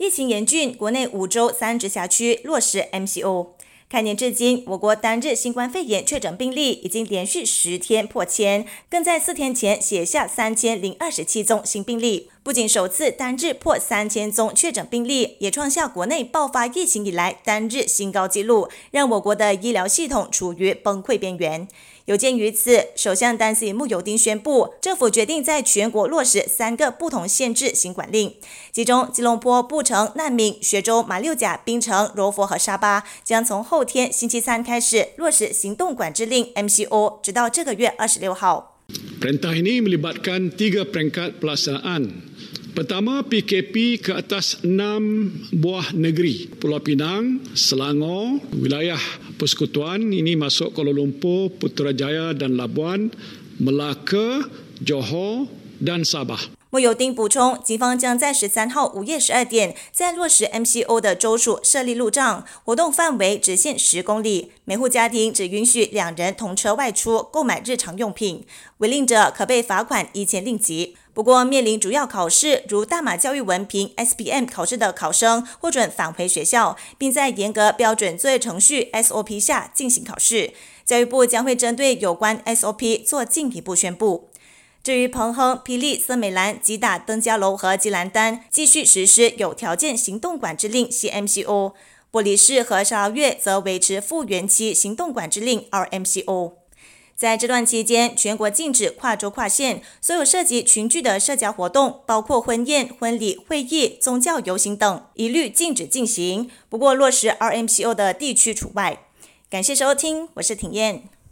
疫情严峻，国内五州三直辖区落实 MCO。开年至今，我国单日新冠肺炎确诊病例已经连续十天破千，更在四天前写下三千零二十七宗新病例。不仅首次单日破三千宗确诊病例，也创下国内爆发疫情以来单日新高纪录，让我国的医疗系统处于崩溃边缘。有鉴于此，首相丹斯里穆尤丁宣布，政府决定在全国落实三个不同限制新管令，其中吉隆坡、布城、难民、雪州、马六甲、槟城、柔佛和沙巴将从后天星期三开始落实行动管制令 MCO，直到这个月二十六号。Perintah ini melibatkan tiga peringkat pelaksanaan. Pertama, PKP ke atas enam buah negeri. Pulau Pinang, Selangor, wilayah Persekutuan, ini masuk Kuala Lumpur, Putrajaya dan Labuan, Melaka, Johor dan Sabah. 莫尤丁补充，警方将在十三号午夜十二点，在落实 MCO 的州属设立路障，活动范围只限十公里，每户家庭只允许两人同车外出购买日常用品，违令者可被罚款一千令吉。不过，面临主要考试如大马教育文凭 （SPM） 考试的考生，获准返回学校，并在严格标准作业程序 （SOP） 下进行考试。教育部将会针对有关 SOP 做进一步宣布。至于彭亨、霹雳、森美兰、吉打、登嘉楼和吉兰丹继续实施有条件行动管制令 （CMCO），玻璃市和沙捞越则维持复原期行动管制令 （RMCO）。在这段期间，全国禁止跨州跨县所有涉及群聚的社交活动，包括婚宴、婚礼、会议、宗教游行等，一律禁止进行。不过，落实 RMCO 的地区除外。感谢收听，我是挺燕。